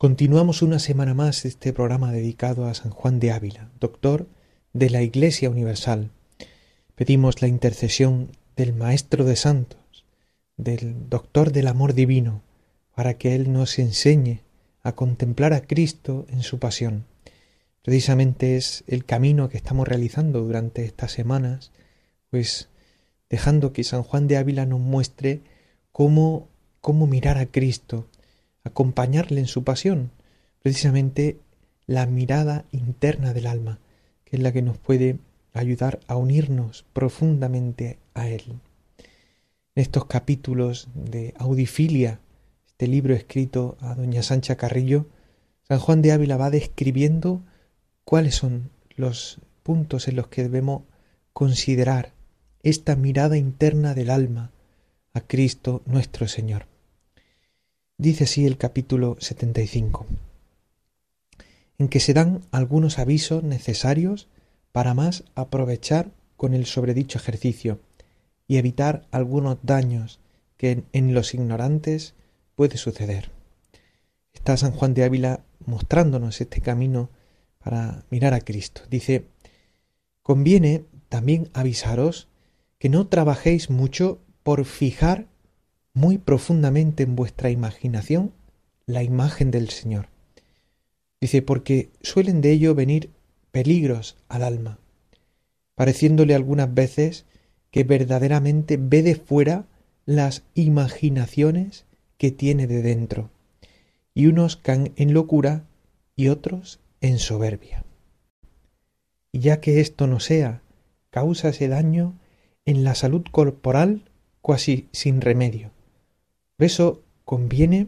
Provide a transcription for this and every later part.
Continuamos una semana más este programa dedicado a San Juan de Ávila, doctor de la Iglesia Universal. Pedimos la intercesión del Maestro de Santos, del Doctor del Amor Divino, para que Él nos enseñe a contemplar a Cristo en su pasión. Precisamente es el camino que estamos realizando durante estas semanas, pues dejando que San Juan de Ávila nos muestre cómo, cómo mirar a Cristo, acompañarle en su pasión, precisamente la mirada interna del alma, que es la que nos puede ayudar a unirnos profundamente a Él. En estos capítulos de Audifilia, este libro escrito a doña Sancha Carrillo, San Juan de Ávila va describiendo cuáles son los puntos en los que debemos considerar esta mirada interna del alma a Cristo nuestro Señor. Dice así el capítulo 75, en que se dan algunos avisos necesarios para más aprovechar con el sobredicho ejercicio y evitar algunos daños que en los ignorantes puede suceder. Está San Juan de Ávila mostrándonos este camino para mirar a Cristo. Dice, conviene también avisaros que no trabajéis mucho por fijar muy profundamente en vuestra imaginación la imagen del Señor. Dice, porque suelen de ello venir peligros al alma, pareciéndole algunas veces que verdaderamente ve de fuera las imaginaciones que tiene de dentro, y unos caen en locura y otros en soberbia. Y ya que esto no sea, causa ese daño en la salud corporal casi sin remedio, por eso conviene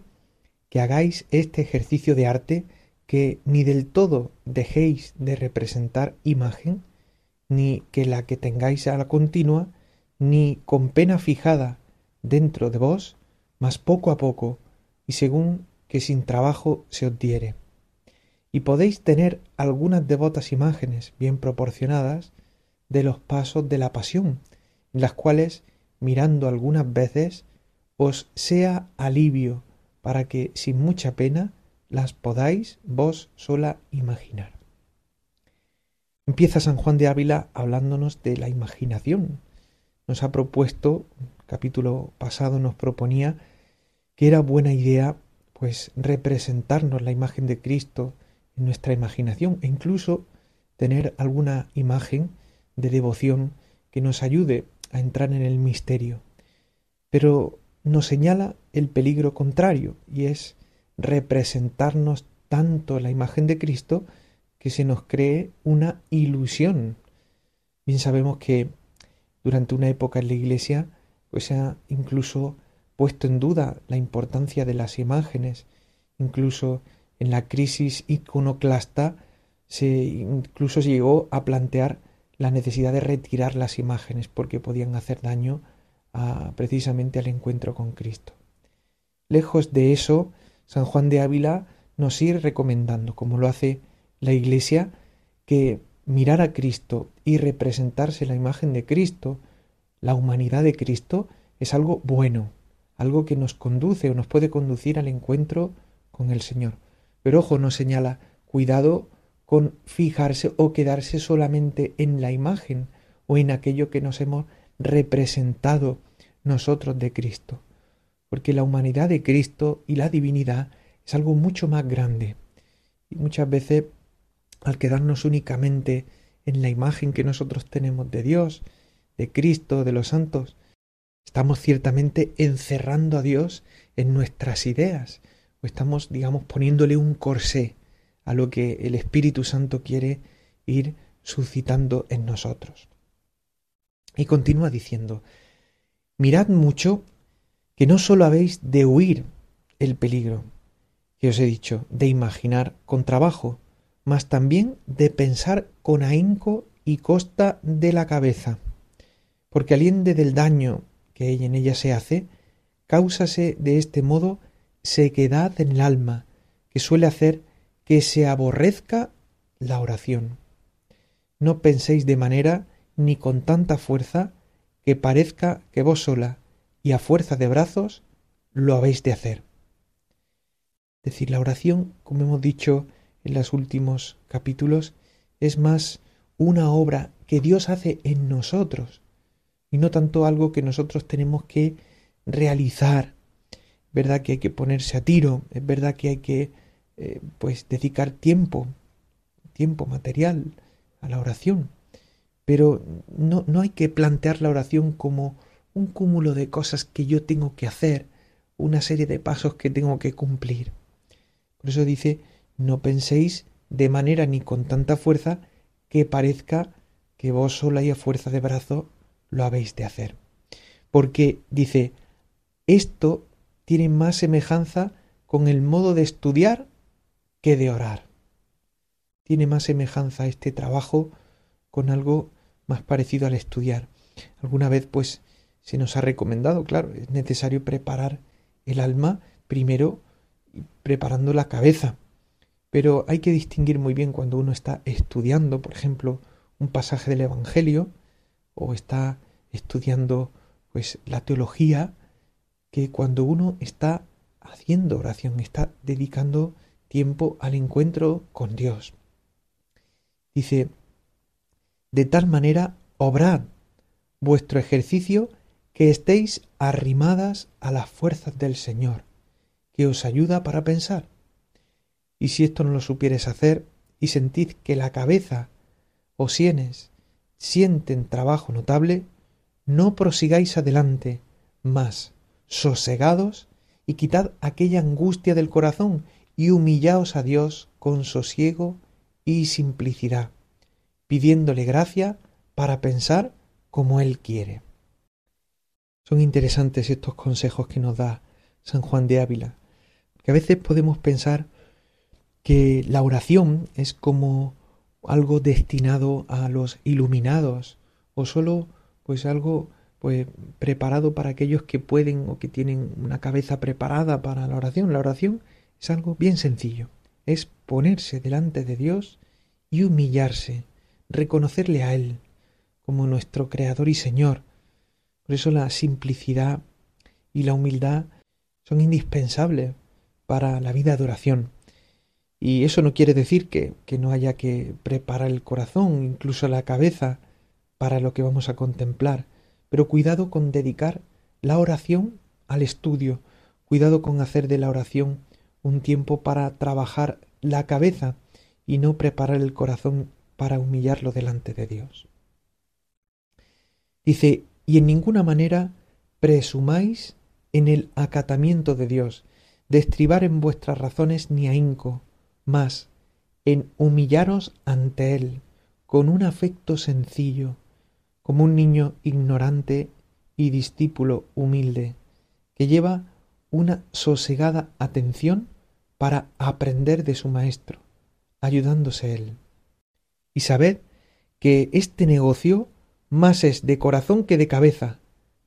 que hagáis este ejercicio de arte que ni del todo dejéis de representar imagen, ni que la que tengáis a la continua, ni con pena fijada dentro de vos, mas poco a poco, y según que sin trabajo se os diere. Y podéis tener algunas devotas imágenes bien proporcionadas de los pasos de la pasión, en las cuales, mirando algunas veces, os sea alivio para que sin mucha pena las podáis vos sola imaginar. Empieza San Juan de Ávila hablándonos de la imaginación. Nos ha propuesto, capítulo pasado nos proponía que era buena idea pues representarnos la imagen de Cristo en nuestra imaginación e incluso tener alguna imagen de devoción que nos ayude a entrar en el misterio. Pero nos señala el peligro contrario, y es representarnos tanto la imagen de Cristo que se nos cree una ilusión. Bien sabemos que durante una época en la Iglesia pues se ha incluso puesto en duda la importancia de las imágenes, incluso en la crisis iconoclasta se incluso llegó a plantear la necesidad de retirar las imágenes porque podían hacer daño precisamente al encuentro con Cristo. Lejos de eso, San Juan de Ávila nos sigue recomendando, como lo hace la Iglesia, que mirar a Cristo y representarse la imagen de Cristo, la humanidad de Cristo, es algo bueno, algo que nos conduce o nos puede conducir al encuentro con el Señor. Pero ojo, nos señala, cuidado con fijarse o quedarse solamente en la imagen o en aquello que nos hemos representado nosotros de Cristo, porque la humanidad de Cristo y la divinidad es algo mucho más grande. Y muchas veces, al quedarnos únicamente en la imagen que nosotros tenemos de Dios, de Cristo, de los santos, estamos ciertamente encerrando a Dios en nuestras ideas, o estamos, digamos, poniéndole un corsé a lo que el Espíritu Santo quiere ir suscitando en nosotros. Y continúa diciendo, mirad mucho que no sólo habéis de huir el peligro, que os he dicho, de imaginar con trabajo, mas también de pensar con ahínco y costa de la cabeza, porque aliende del daño que en ella se hace, cáusase de este modo sequedad en el alma, que suele hacer que se aborrezca la oración. No penséis de manera ni con tanta fuerza que parezca que vos sola y a fuerza de brazos lo habéis de hacer. Es decir, la oración, como hemos dicho en los últimos capítulos, es más una obra que Dios hace en nosotros y no tanto algo que nosotros tenemos que realizar. Es verdad que hay que ponerse a tiro, es verdad que hay que eh, pues dedicar tiempo, tiempo material a la oración, pero no, no hay que plantear la oración como un cúmulo de cosas que yo tengo que hacer, una serie de pasos que tengo que cumplir. Por eso dice, no penséis de manera ni con tanta fuerza que parezca que vos sola y a fuerza de brazo lo habéis de hacer. Porque dice, esto tiene más semejanza con el modo de estudiar que de orar. Tiene más semejanza este trabajo con algo más parecido al estudiar. Alguna vez pues se nos ha recomendado, claro, es necesario preparar el alma primero preparando la cabeza. Pero hay que distinguir muy bien cuando uno está estudiando, por ejemplo, un pasaje del Evangelio o está estudiando pues la teología, que cuando uno está haciendo oración, está dedicando tiempo al encuentro con Dios. Dice, de tal manera obrad vuestro ejercicio que estéis arrimadas a las fuerzas del Señor, que os ayuda para pensar. Y si esto no lo supieres hacer y sentid que la cabeza o sienes sienten trabajo notable, no prosigáis adelante, mas sosegados y quitad aquella angustia del corazón y humillaos a Dios con sosiego y simplicidad, pidiéndole gracia para pensar como Él quiere. Son interesantes estos consejos que nos da San Juan de Ávila, que a veces podemos pensar que la oración es como algo destinado a los iluminados o solo pues algo pues preparado para aquellos que pueden o que tienen una cabeza preparada para la oración. La oración es algo bien sencillo, es ponerse delante de Dios y humillarse, reconocerle a Él como nuestro Creador y Señor, por eso la simplicidad y la humildad son indispensables para la vida de oración. Y eso no quiere decir que, que, no haya que preparar el corazón, incluso la cabeza, para lo que vamos a contemplar. Pero cuidado con dedicar la oración al estudio, cuidado con hacer de la oración un tiempo para trabajar la cabeza y no preparar el corazón para humillarlo delante de Dios. Dice, y en ninguna manera presumáis en el acatamiento de Dios, de estribar en vuestras razones ni ahínco, mas en humillaros ante Él con un afecto sencillo, como un niño ignorante y discípulo humilde, que lleva una sosegada atención para aprender de su Maestro, ayudándose Él. Y sabed que este negocio más es de corazón que de cabeza,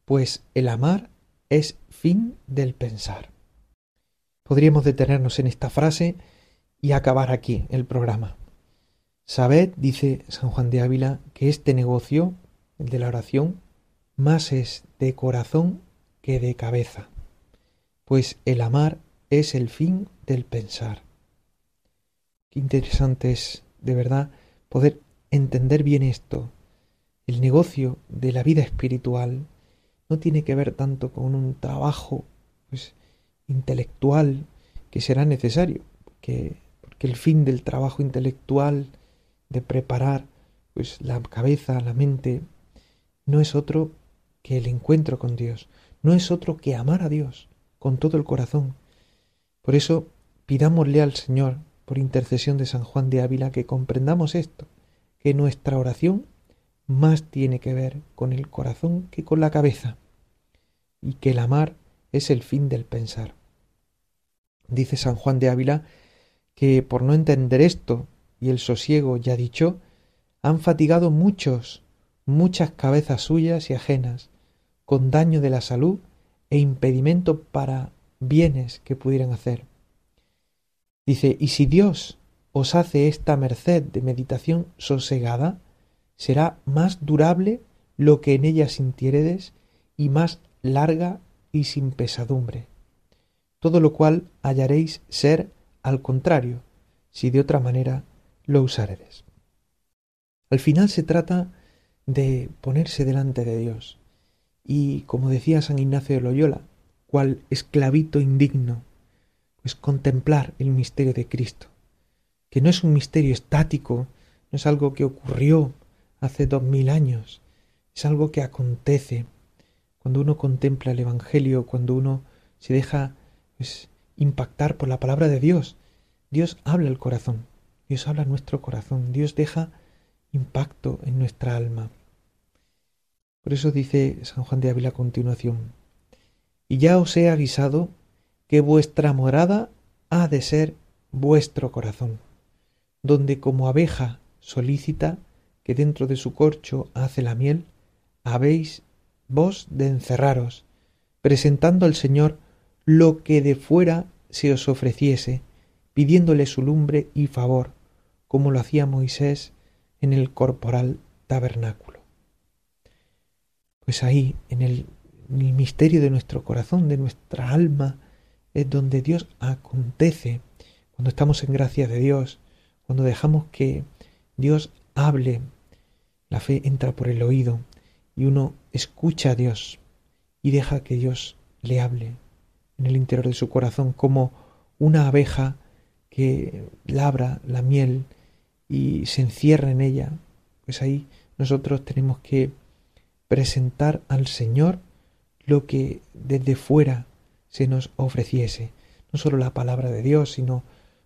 pues el amar es fin del pensar. Podríamos detenernos en esta frase y acabar aquí el programa. Sabed, dice San Juan de Ávila, que este negocio, el de la oración, más es de corazón que de cabeza, pues el amar es el fin del pensar. Qué interesante es, de verdad, poder entender bien esto, el negocio de la vida espiritual no tiene que ver tanto con un trabajo pues, intelectual que será necesario, porque, porque el fin del trabajo intelectual de preparar pues la cabeza, la mente, no es otro que el encuentro con Dios, no es otro que amar a Dios con todo el corazón. Por eso pidámosle al Señor, por intercesión de San Juan de Ávila, que comprendamos esto, que nuestra oración más tiene que ver con el corazón que con la cabeza, y que el amar es el fin del pensar. Dice San Juan de Ávila que por no entender esto y el sosiego ya dicho, han fatigado muchos, muchas cabezas suyas y ajenas, con daño de la salud e impedimento para bienes que pudieran hacer. Dice, y si Dios os hace esta merced de meditación sosegada, será más durable lo que en ella sintiéredes y más larga y sin pesadumbre. Todo lo cual hallaréis ser al contrario, si de otra manera lo usáredes. Al final se trata de ponerse delante de Dios y, como decía San Ignacio de Loyola, cual esclavito indigno, pues contemplar el misterio de Cristo, que no es un misterio estático, no es algo que ocurrió hace dos mil años, es algo que acontece cuando uno contempla el Evangelio, cuando uno se deja pues, impactar por la palabra de Dios. Dios habla el corazón, Dios habla nuestro corazón, Dios deja impacto en nuestra alma. Por eso dice San Juan de Ávila a continuación, y ya os he avisado que vuestra morada ha de ser vuestro corazón, donde como abeja solícita que dentro de su corcho hace la miel, habéis vos de encerraros, presentando al Señor lo que de fuera se os ofreciese, pidiéndole su lumbre y favor, como lo hacía Moisés en el corporal tabernáculo. Pues ahí, en el, misterio de nuestro corazón, de nuestra alma, es donde Dios acontece, cuando estamos en gracia de Dios, cuando dejamos que Dios hable, la fe entra por el oído y uno escucha a Dios y deja que Dios le hable en el interior de su corazón como una abeja que labra la miel y se encierra en ella, pues ahí nosotros tenemos que presentar al Señor lo que desde fuera se nos ofreciese, no solo la palabra de Dios, sino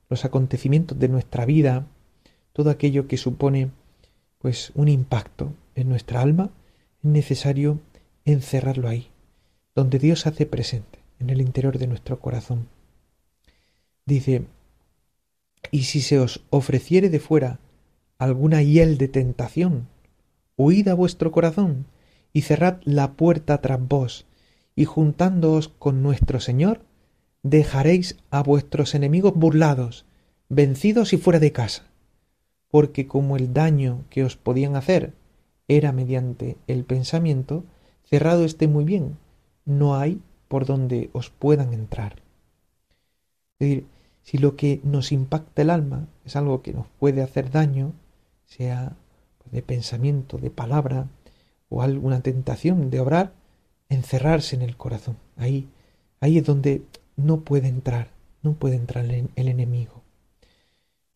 los acontecimientos de nuestra vida, todo aquello que supone pues un impacto en nuestra alma, es necesario encerrarlo ahí, donde Dios hace presente, en el interior de nuestro corazón. Dice, y si se os ofreciere de fuera alguna hiel de tentación, huid a vuestro corazón y cerrad la puerta tras vos, y juntándoos con nuestro Señor, dejaréis a vuestros enemigos burlados, vencidos y fuera de casa, porque como el daño que os podían hacer era mediante el pensamiento, cerrado esté muy bien, no hay por donde os puedan entrar. Es decir, si lo que nos impacta el alma es algo que nos puede hacer daño, sea de pensamiento, de palabra o alguna tentación de obrar, encerrarse en el corazón. Ahí, ahí es donde no puede entrar, no puede entrar el, enemigo.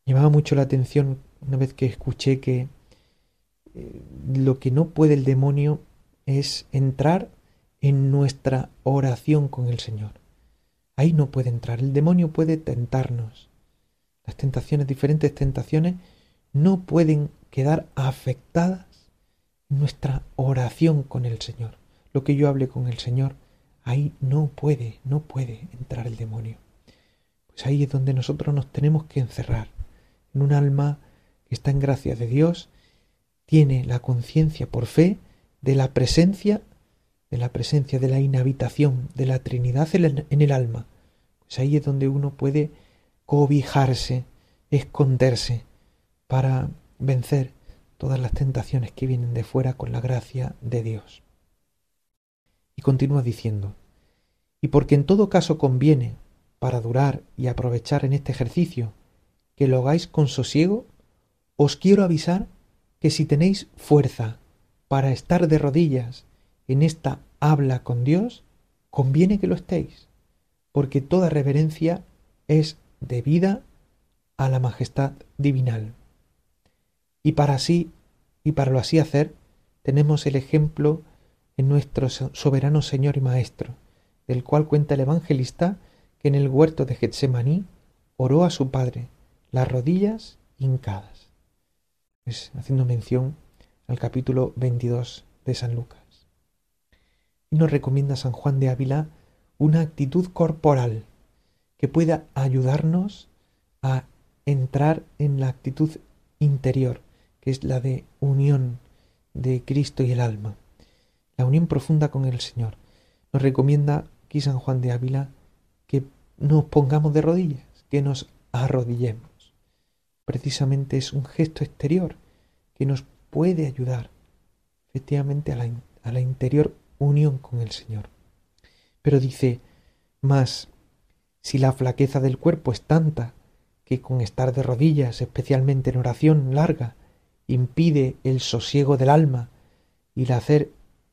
Llamaba mucho la atención una vez que escuché que eh, lo que no puede el demonio es entrar en nuestra oración con el Señor. Ahí no puede entrar. El demonio puede tentarnos. Las tentaciones, diferentes tentaciones, no pueden quedar afectadas en nuestra oración con el Señor. Lo que yo hable con el Señor, ahí no puede, no puede entrar el demonio. Pues ahí es donde nosotros nos tenemos que encerrar, en un alma que está en gracia de Dios, tiene la conciencia por fe de la presencia de la presencia, de la inhabitación de la Trinidad en el alma. Pues ahí es donde uno puede cobijarse, esconderse, para vencer todas las tentaciones que vienen de fuera con la gracia de Dios. Y continúa diciendo, y porque en todo caso conviene, para durar y aprovechar en este ejercicio, que lo hagáis con sosiego, os quiero avisar que si tenéis fuerza para estar de rodillas en esta habla con Dios, conviene que lo estéis, porque toda reverencia es debida a la majestad divinal. Y para así, y para lo así hacer, tenemos el ejemplo en nuestro soberano Señor y Maestro, del cual cuenta el evangelista que en el huerto de Getsemaní oró a su Padre, las rodillas hincadas. Es haciendo mención al capítulo 22 de San Lucas y nos recomienda San Juan de Ávila una actitud corporal que pueda ayudarnos a entrar en la actitud interior, que es la de unión de Cristo y el alma, la unión profunda con el Señor. Nos recomienda aquí San Juan de Ávila que nos pongamos de rodillas, que nos arrodillemos. Precisamente es un gesto exterior que nos puede ayudar efectivamente a la, a la interior unión con el Señor. Pero dice, más, si la flaqueza del cuerpo es tanta que con estar de rodillas, especialmente en oración larga, impide el sosiego del alma y la hacer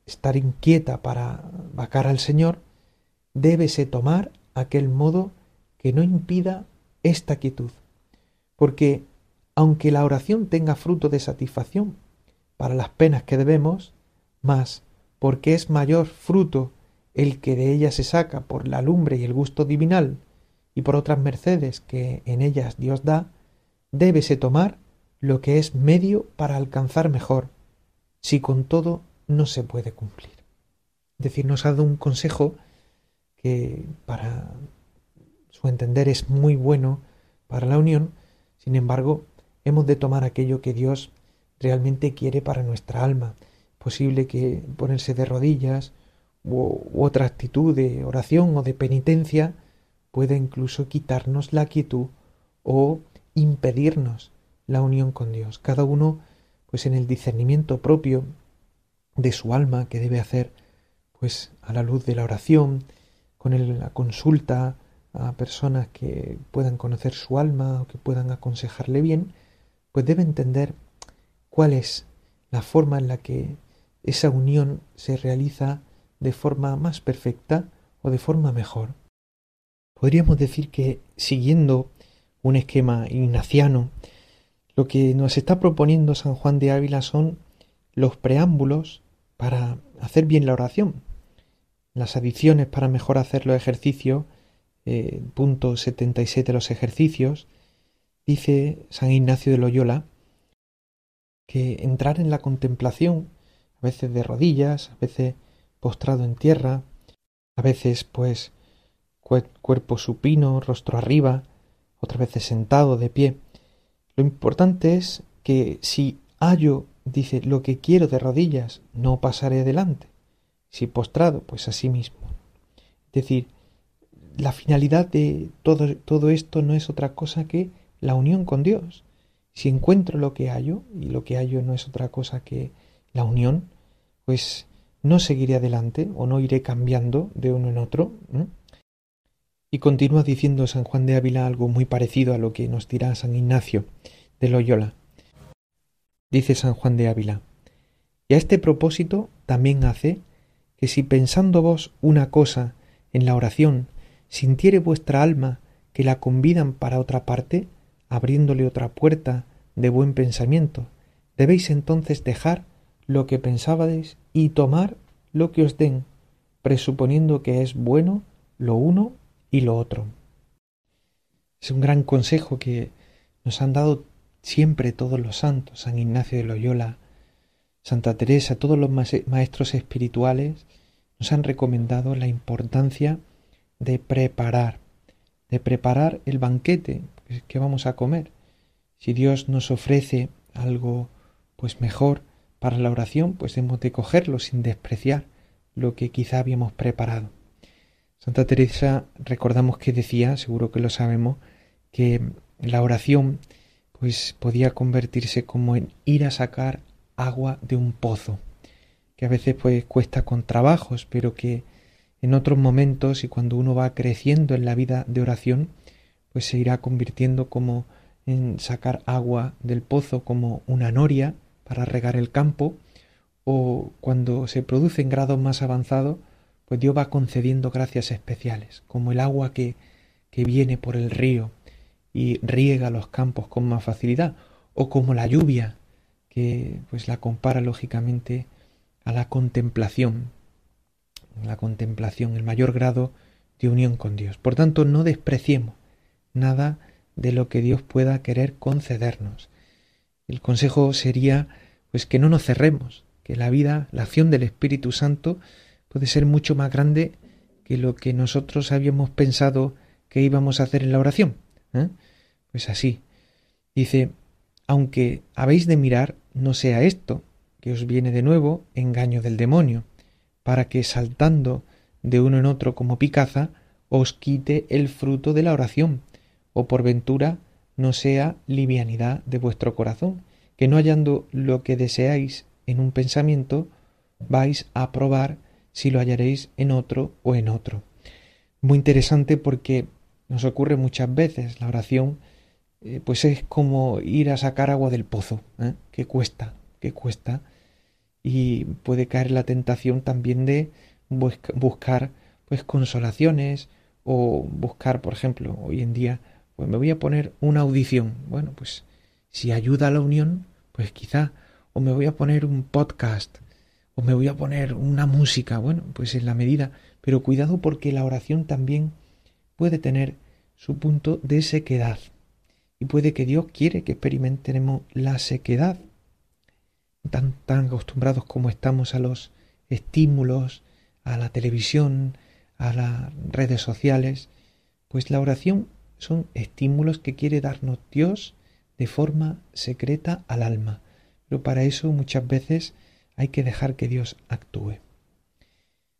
estar inquieta para vacar al Señor, débese tomar aquel modo que no impida esta quietud. Porque aunque la oración tenga fruto de satisfacción para las penas que debemos, más porque es mayor fruto el que de ella se saca por la lumbre y el gusto divinal, y por otras mercedes que en ellas Dios da, débese tomar lo que es medio para alcanzar mejor, si con todo no se puede cumplir. Es decir, nos ha dado un consejo que para su entender es muy bueno para la unión, sin embargo, hemos de tomar aquello que Dios realmente quiere para nuestra alma. Posible que ponerse de rodillas u, otra actitud de oración o de penitencia puede incluso quitarnos la quietud o impedirnos la unión con Dios. Cada uno, pues en el discernimiento propio de su alma que debe hacer, pues a la luz de la oración, con la consulta a personas que puedan conocer su alma o que puedan aconsejarle bien, pues debe entender cuál es la forma en la que esa unión se realiza de forma más perfecta o de forma mejor. Podríamos decir que siguiendo un esquema ignaciano, lo que nos está proponiendo San Juan de Ávila son los preámbulos para hacer bien la oración, las adiciones para mejor hacer los ejercicios, eh, punto 77 de los ejercicios, dice San Ignacio de Loyola que entrar en la contemplación, a veces de rodillas, a veces postrado en tierra, a veces pues cuerpo supino, rostro arriba, otras veces sentado, de pie. Lo importante es que si hallo, dice, lo que quiero de rodillas, no pasaré adelante. Si postrado, pues así mismo. Es decir, la finalidad de todo, todo esto no es otra cosa que la unión con Dios. Si encuentro lo que hallo, y lo que hallo no es otra cosa que la unión, pues no seguiré adelante o no iré cambiando de uno en otro. Y continúa diciendo San Juan de Ávila algo muy parecido a lo que nos dirá San Ignacio de Loyola. Dice San Juan de Ávila, y a este propósito también hace que si pensando vos una cosa en la oración sintiere vuestra alma que la convidan para otra parte, abriéndole otra puerta de buen pensamiento, debéis entonces dejar lo que pensábades y tomar lo que os den, presuponiendo que es bueno lo uno y lo otro. Es un gran consejo que nos han dado siempre todos los santos, San Ignacio de Loyola, Santa Teresa, todos los maestros espirituales nos han recomendado la importancia de preparar, de preparar el banquete que vamos a comer. Si Dios nos ofrece algo pues mejor, para la oración, pues hemos de cogerlo sin despreciar lo que quizá habíamos preparado. Santa Teresa recordamos que decía, seguro que lo sabemos, que la oración pues podía convertirse como en ir a sacar agua de un pozo, que a veces pues cuesta con trabajos, pero que en otros momentos y cuando uno va creciendo en la vida de oración, pues se irá convirtiendo como en sacar agua del pozo como una noria para regar el campo o cuando se produce en grados más avanzados, pues Dios va concediendo gracias especiales, como el agua que, que viene por el río y riega los campos con más facilidad, o como la lluvia, que pues la compara lógicamente a la contemplación, la contemplación, el mayor grado de unión con Dios. Por tanto, no despreciemos nada de lo que Dios pueda querer concedernos. El consejo sería pues que no nos cerremos, que la vida, la acción del Espíritu Santo puede ser mucho más grande que lo que nosotros habíamos pensado qué íbamos a hacer en la oración. ¿Eh? Pues así. Dice, aunque habéis de mirar, no sea esto, que os viene de nuevo engaño del demonio, para que saltando de uno en otro como picaza, os quite el fruto de la oración, o por ventura no sea livianidad de vuestro corazón, que no hallando lo que deseáis en un pensamiento, vais a probar si lo hallaréis en otro o en otro. Muy interesante porque nos ocurre muchas veces la oración, eh, pues es como ir a sacar agua del pozo, ¿eh? que cuesta, que cuesta, y puede caer la tentación también de buscar pues consolaciones o buscar, por ejemplo, hoy en día, pues me voy a poner una audición. Bueno, pues si ayuda a la unión, pues quizá, o me voy a poner un podcast, o me voy a poner una música, bueno, pues en la medida, pero cuidado porque la oración también puede tener su punto de sequedad. Y puede que Dios quiere que experimentemos la sequedad. Tan, tan acostumbrados como estamos a los estímulos, a la televisión, a las redes sociales, pues la oración son estímulos que quiere darnos Dios de forma secreta al alma. Pero para eso muchas veces hay que dejar que Dios actúe.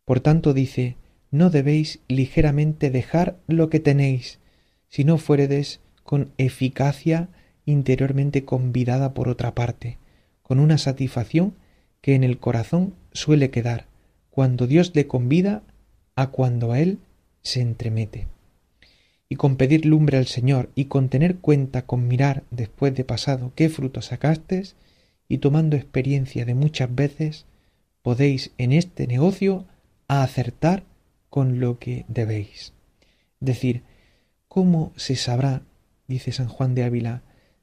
Por tanto dice, no debéis ligeramente dejar lo que tenéis, si no fueredes con eficacia interiormente convidada por otra parte, con una satisfacción que en el corazón suele quedar, cuando Dios le convida a cuando a Él se entremete. Y con pedir lumbre al Señor y con tener cuenta con mirar después de pasado qué fruto sacastes, y tomando experiencia de muchas veces, podéis en este negocio acertar con lo que debéis. Decir, ¿cómo se sabrá, dice San Juan de Ávila,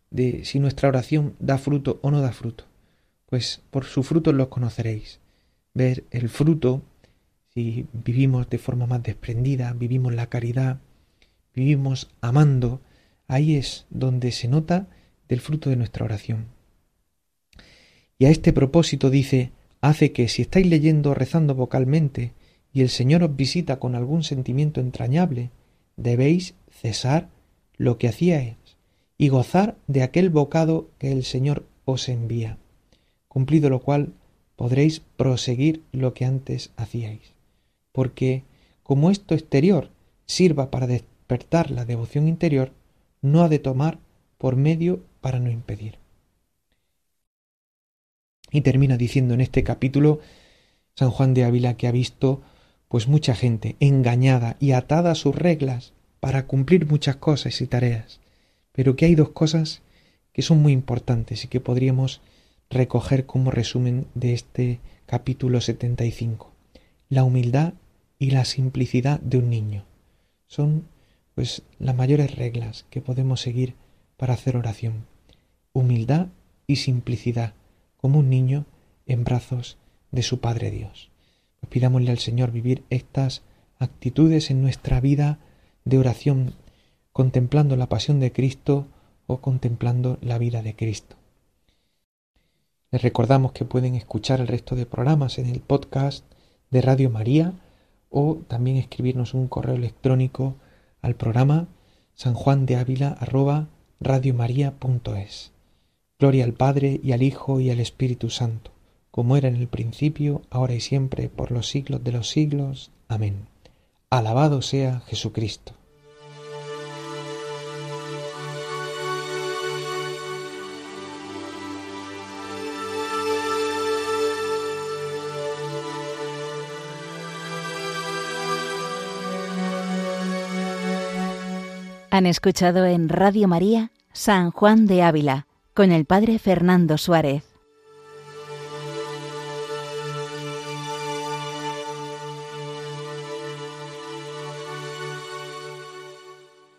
de si nuestra oración da fruto o no da fruto? Pues por su fruto los conoceréis. Ver el fruto, si vivimos de forma más desprendida, vivimos la caridad, vivimos amando, ahí es donde se nota del fruto de nuestra oración. Y a este propósito dice, hace que si estáis leyendo o rezando vocalmente y el Señor os visita con algún sentimiento entrañable, debéis cesar lo que hacíais y gozar de aquel bocado que el Señor os envía, cumplido lo cual podréis proseguir lo que antes hacíais. Porque como esto exterior sirva para despertar la devoción interior, no ha de tomar por medio para no impedir. Y termina diciendo en este capítulo San Juan de Ávila que ha visto pues mucha gente engañada y atada a sus reglas para cumplir muchas cosas y tareas, pero que hay dos cosas que son muy importantes y que podríamos recoger como resumen de este capítulo 75. La humildad y la simplicidad de un niño. Son pues las mayores reglas que podemos seguir para hacer oración. Humildad y simplicidad como un niño en brazos de su Padre Dios. Pidámosle al Señor vivir estas actitudes en nuestra vida de oración, contemplando la pasión de Cristo o contemplando la vida de Cristo. Les recordamos que pueden escuchar el resto de programas en el podcast de Radio María o también escribirnos un correo electrónico al programa sanjuandeavila@radiomaria.es. Gloria al Padre y al Hijo y al Espíritu Santo, como era en el principio, ahora y siempre, por los siglos de los siglos. Amén. Alabado sea Jesucristo. Han escuchado en Radio María San Juan de Ávila con el Padre Fernando Suárez.